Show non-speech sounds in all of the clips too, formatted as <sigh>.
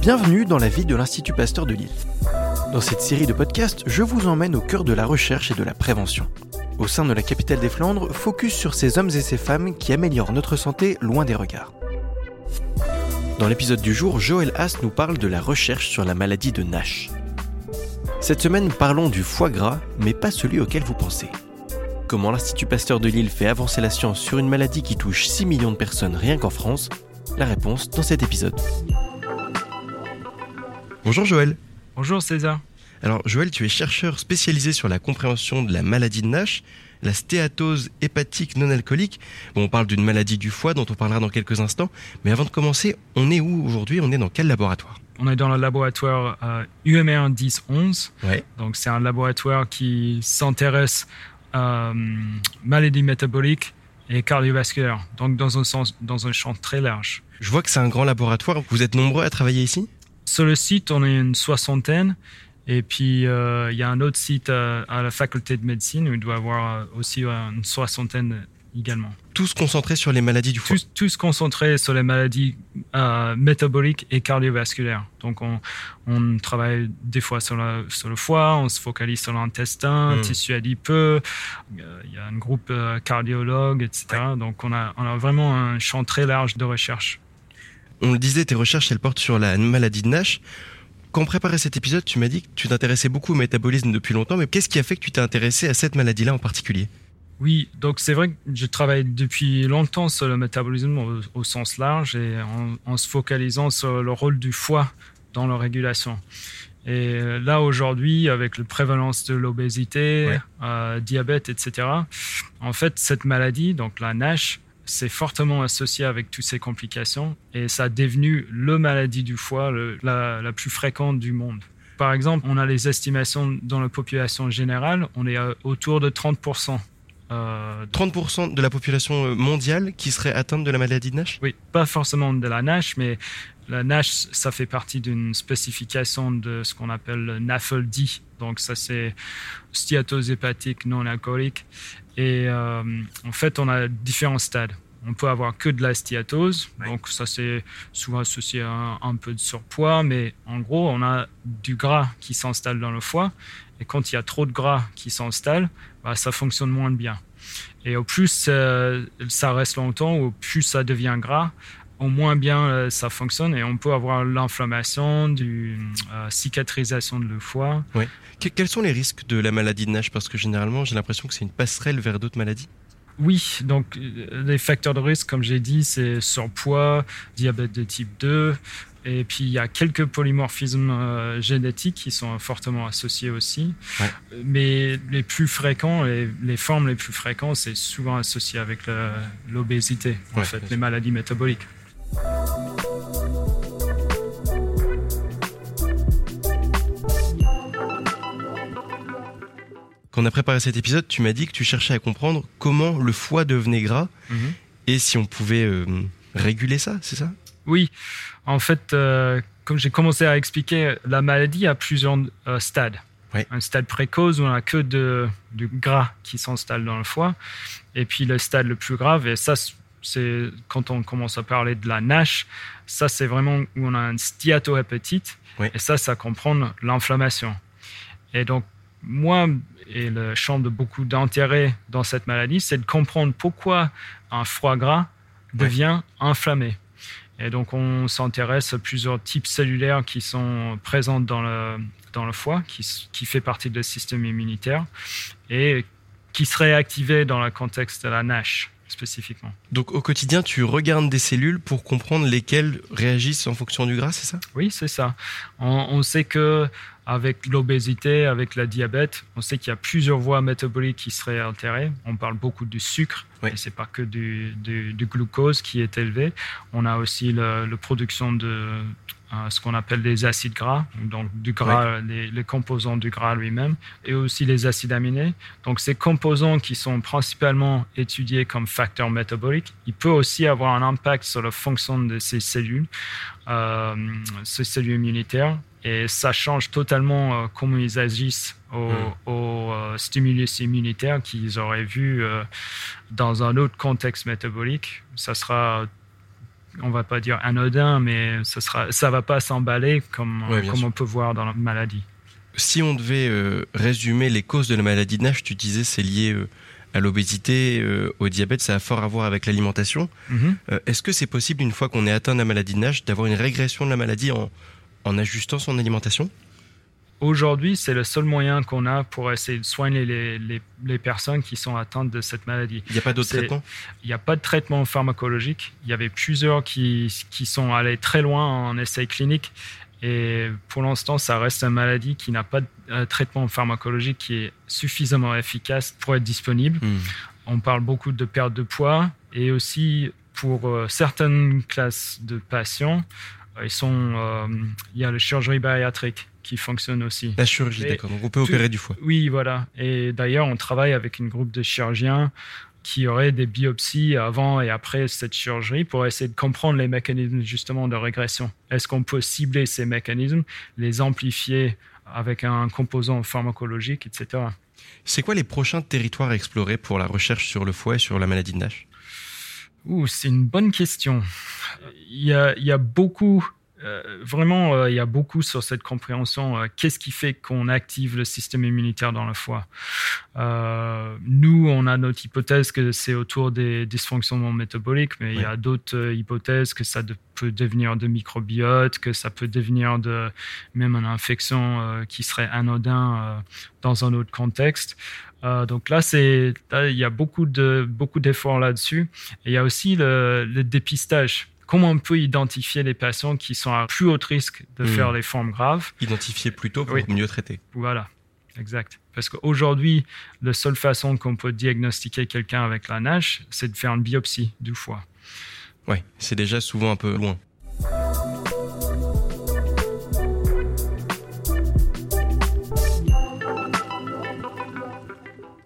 Bienvenue dans la vie de l'Institut Pasteur de Lille. Dans cette série de podcasts, je vous emmène au cœur de la recherche et de la prévention. Au sein de la capitale des Flandres, focus sur ces hommes et ces femmes qui améliorent notre santé loin des regards. Dans l'épisode du jour, Joël Haas nous parle de la recherche sur la maladie de Nash. Cette semaine, parlons du foie gras, mais pas celui auquel vous pensez. Comment l'Institut Pasteur de Lille fait avancer la science sur une maladie qui touche 6 millions de personnes rien qu'en France La réponse dans cet épisode. Bonjour Joël. Bonjour César. Alors Joël, tu es chercheur spécialisé sur la compréhension de la maladie de Nash, la stéatose hépatique non alcoolique. Bon, on parle d'une maladie du foie dont on parlera dans quelques instants, mais avant de commencer, on est où aujourd'hui? On est dans quel laboratoire? On est dans le laboratoire euh, UMR 1011. Ouais. Donc c'est un laboratoire qui s'intéresse à euh, maladies métaboliques et cardiovasculaires, donc dans un, sens, dans un champ très large. Je vois que c'est un grand laboratoire. Vous êtes nombreux à travailler ici? Sur le site, on est une soixantaine. Et puis, euh, il y a un autre site à, la faculté de médecine où il doit y avoir euh, aussi une soixantaine également. Tous concentrés sur les maladies du foie Tous, concentrés sur les maladies euh, métaboliques et cardiovasculaires. Donc, on, on travaille des fois sur, sur, le foie, on se focalise sur l'intestin, hmm. tissu adipeux, il y a un groupe cardiologue, etc. Donc, on a, on a vraiment un champ très large de recherche on le disait, tes recherches, elles portent sur la maladie de Nash. Quand on préparait cet épisode, tu m'as dit que tu t'intéressais beaucoup au métabolisme depuis longtemps, mais qu'est-ce qui a fait que tu t'es intéressé à cette maladie-là en particulier? Oui, donc c'est vrai que je travaille depuis longtemps sur le métabolisme au, sens large et en, se focalisant sur le rôle du foie dans la régulation. Et là, aujourd'hui, avec la prévalence de l'obésité, euh, diabète, etc., en fait, cette maladie, donc la NASH, c'est fortement associé avec toutes ces complications et ça a devenu le maladie du foie la, plus fréquente du monde. Par exemple, on a les estimations dans la population générale, on est autour de 30%. 30% euh, de la population euh, mondiale qui serait atteinte de la maladie de Nash? Oui, pas forcément de la Nash, mais la Nash, ça fait partie d'une spécification de ce qu'on appelle le NAFLD. Donc ça, c'est stéatose hépatique non alcoolique. Et euh, en fait, on a différents stades. On peut avoir que de la stéatose, donc ça c'est souvent associé à un, peu de surpoids, mais en gros, on a du gras qui s'installe dans le foie, et quand il y a trop de gras qui s'installe, bah, ça fonctionne moins bien. Et au plus euh, ça reste longtemps, au plus ça devient gras, au moins bien euh, ça fonctionne et on peut avoir l'inflammation, du cicatrisation de le foie. Oui. Quels sont les risques de la maladie de Nash? Parce que généralement, j'ai l'impression que c'est une passerelle vers d'autres maladies. Oui, donc euh, les facteurs de risque, comme j'ai dit, c'est surpoids, diabète de type 2, et puis il y a quelques polymorphismes euh, génétiques qui sont fortement associés aussi. Mais les plus fréquents, les, formes les plus fréquentes, c'est souvent associé avec l'obésité, en fait, les maladies métaboliques. quand on a préparé cet épisode, tu m'as dit que tu cherchais à comprendre comment le foie devenait gras mhm. et si on pouvait euh, réguler ça, c'est ça? Oui, en fait, euh, comme j'ai commencé à expliquer, la maladie a plusieurs euh, stades. Un stade précoce où on n'a que de, du gras qui s'installe dans le foie, et puis le stade le plus grave, et ça, c'est quand on commence à parler de la NASH, ça c'est vraiment où on a une stéatohépatite, et ça, ça comprend l'inflammation. Et donc, moi et le champ de beaucoup d'intérêt dans cette maladie, c'est de comprendre pourquoi un foie gras devient inflammé. Et donc, on s'intéresse à plusieurs types cellulaires qui sont présents dans le, dans le foie, qui, qui fait partie du système immunitaire et qui seraient activés dans le contexte de la NASH spécifiquement. Donc au quotidien, tu regardes des cellules pour comprendre lesquelles réagissent en fonction du gras, c'est ça? Oui, c'est ça. On, sait que avec l'obésité, avec la diabète, on sait qu'il y a plusieurs voies métaboliques qui seraient altérées. On parle beaucoup du sucre, oui. et c'est pas que du, du, glucose qui est élevé. On a aussi la, production de ce qu'on appelle des acides gras, donc du gras, les, les, composants du gras lui-même, et aussi les acides aminés. Donc ces composants qui sont principalement étudiés comme facteurs métaboliques, il peut aussi avoir un impact sur la fonction de ces cellules, euh, ces cellules immunitaires, et ça change totalement euh, comment ils agissent aux, hmm. euh, stimulus immunitaires qu'ils auraient vu euh, dans un autre contexte métabolique. Ça sera on va pas dire anodin, mais ce sera, ça va pas s'emballer comme, comme on peut voir dans la maladie. Si on devait euh, résumer les causes de la maladie de Nash, tu disais c'est lié euh, à l'obésité, euh, au diabète, ça a fort à voir avec l'alimentation. Mhm. Est-ce que c'est possible, une fois qu'on est atteint de la maladie de Nash, d'avoir une régression de la maladie en, en ajustant son alimentation Aujourd'hui, c'est le seul moyen qu'on a pour essayer de soigner les, les, personnes qui sont atteintes de cette maladie. Il n'y a pas d'autre traitement Il n'y a pas de traitement pharmacologique. Il y avait plusieurs qui, qui sont allés très loin en essai clinique. Et pour l'instant, ça reste une maladie qui n'a pas de euh, traitement pharmacologique qui est suffisamment efficace pour être disponible. Hmm. On parle beaucoup de perte de poids et aussi pour euh, certaines classes de patients, ils sont, euh, il y a la chirurgie bariatrique qui fonctionne aussi. La chirurgie, d'accord. Donc on peut opérer du foie. Oui, voilà. Et d'ailleurs, on travaille avec une groupe de chirurgiens qui auraient des biopsies avant et après cette chirurgie pour essayer de comprendre les mécanismes justement de régression. Est-ce qu'on peut cibler ces mécanismes, les amplifier avec un composant pharmacologique, etc. C'est quoi les prochains territoires à explorer pour la recherche sur le foie et sur la maladie de Nash? C'est une bonne question. Il y a, il y a beaucoup euh, vraiment, euh, il y a beaucoup sur cette compréhension. Euh, qu'est-ce qui fait qu'on active le système immunitaire dans le foie Nous, on a notre hypothèse que c'est autour des dysfonctionnements métaboliques, mais il y a d'autres hypothèses que ça peut devenir de microbiote, que ça peut devenir de même une infection qui serait anodin dans un autre contexte. donc là, c'est il y a beaucoup de beaucoup d'efforts là-dessus. Il y a aussi le, le dépistage comment on peut identifier les patients qui sont à plus haut risque de hmm. faire les formes graves. Identifier plus tôt pour mieux traiter. Voilà, exact. Parce qu'aujourd'hui, la seule façon qu'on peut diagnostiquer quelqu'un avec la NASH, c'est de faire une biopsie du foie. Oui, c'est déjà souvent un peu loin.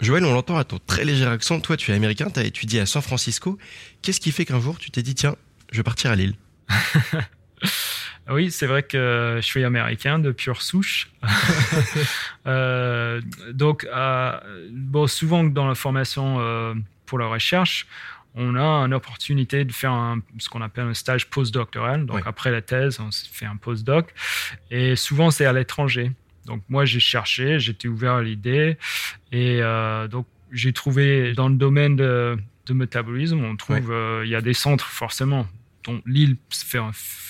Joël, on l'entend à ton très léger accent. Toi, tu es américain, tu as étudié à San Francisco. Qu'est-ce qui fait qu'un jour, tu t'es dit, tiens, je vais partir à Lille. <laughs> oui, c'est vrai que je suis américain de pure souche. <laughs> Euh, donc, euh, bon, souvent dans la formation euh, pour la recherche, on a une opportunité de faire ce qu'on appelle un stage postdoctoral. Donc, après la thèse, on fait un postdoc. Et souvent, c'est à l'étranger. Donc, moi, j'ai cherché, j'étais ouvert à l'idée. Et donc, j'ai trouvé dans le domaine de, de métabolisme, on trouve, il y a des centres forcément dont l'île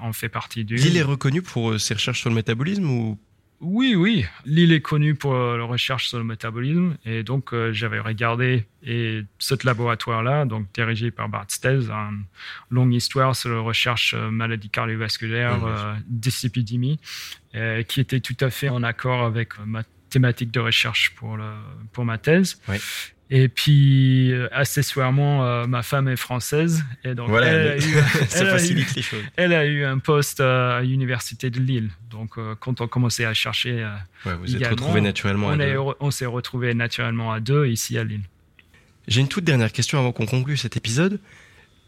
en fait partie du. L'île est reconnue pour euh, ses recherches sur le métabolisme ou? Oui, oui. L'île est connue pour euh, la recherche sur le métabolisme. Et donc, euh, j'avais regardé et ce laboratoire-là, donc dirigé par Bart Stelz, une longue histoire sur la recherche maladie cardiovasculaire, oui, qui était tout à fait en accord avec ma thématique de recherche pour, le, pour ma thèse. Oui. Et puis, euh, accessoirement, euh, ma femme est française. Et donc, <laughs> elle, a eu, ça facilite les choses. Elle a eu un poste à l'université de Lille. Donc, euh, quand on commençait à chercher. Ouais, vous êtes retrouvés naturellement on à deux. On s'est retrouvés naturellement à deux ici à Lille. J'ai une toute dernière question avant qu'on conclue cet épisode.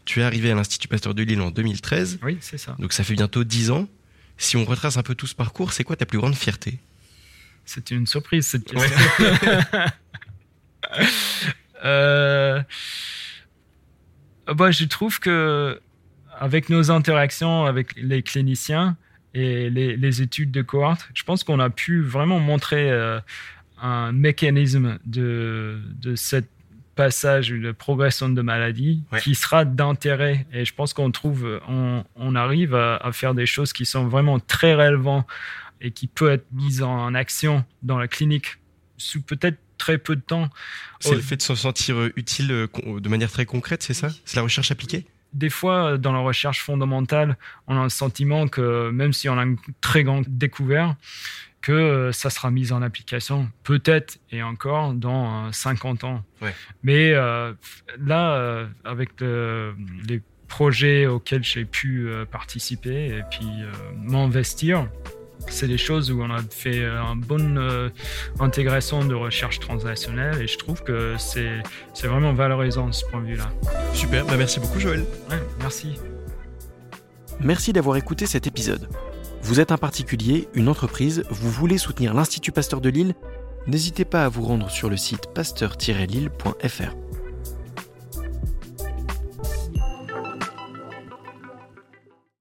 Tu es arrivé à l'Institut Pasteur de Lille en 2013. Oui, c'est ça. Donc, ça fait bientôt dix ans. Si on retrace un peu tout ce parcours, c'est quoi ta plus grande fierté? C'est une surprise, cette question. <laughs> <laughs> Euh, bah, je trouve que avec nos interactions avec les cliniciens et les, études de cohorte, je pense qu'on a pu vraiment montrer euh, un mécanisme de, de cette passage de progression de maladie qui sera d'intérêt. Et je pense qu'on trouve, on, on arrive à, à, faire des choses qui sont vraiment très relevantes et qui peuvent être mises en action dans la clinique sous peut-être très peu de temps. C'est le fait de se sentir euh, utile euh, de manière très concrète, c'est ça? C'est la recherche appliquée? Des fois, dans la recherche fondamentale, on a le sentiment que même si on a une très grande découverte, que euh, ça sera mis en application, peut-être et encore dans 50 ans. Mais là, avec les projets auxquels j'ai pu participer et puis m'investir, c'est des choses où on a fait une bonne euh, intégration de recherche transactionnelle et je trouve que c'est vraiment valorisant de ce point de vue-là. Super, bah merci beaucoup Joël. merci. Merci d'avoir écouté cet épisode. Vous êtes un particulier, une entreprise, vous voulez soutenir l'Institut Pasteur de Lille? N'hésitez pas à vous rendre sur le site pasteur-lille.fr.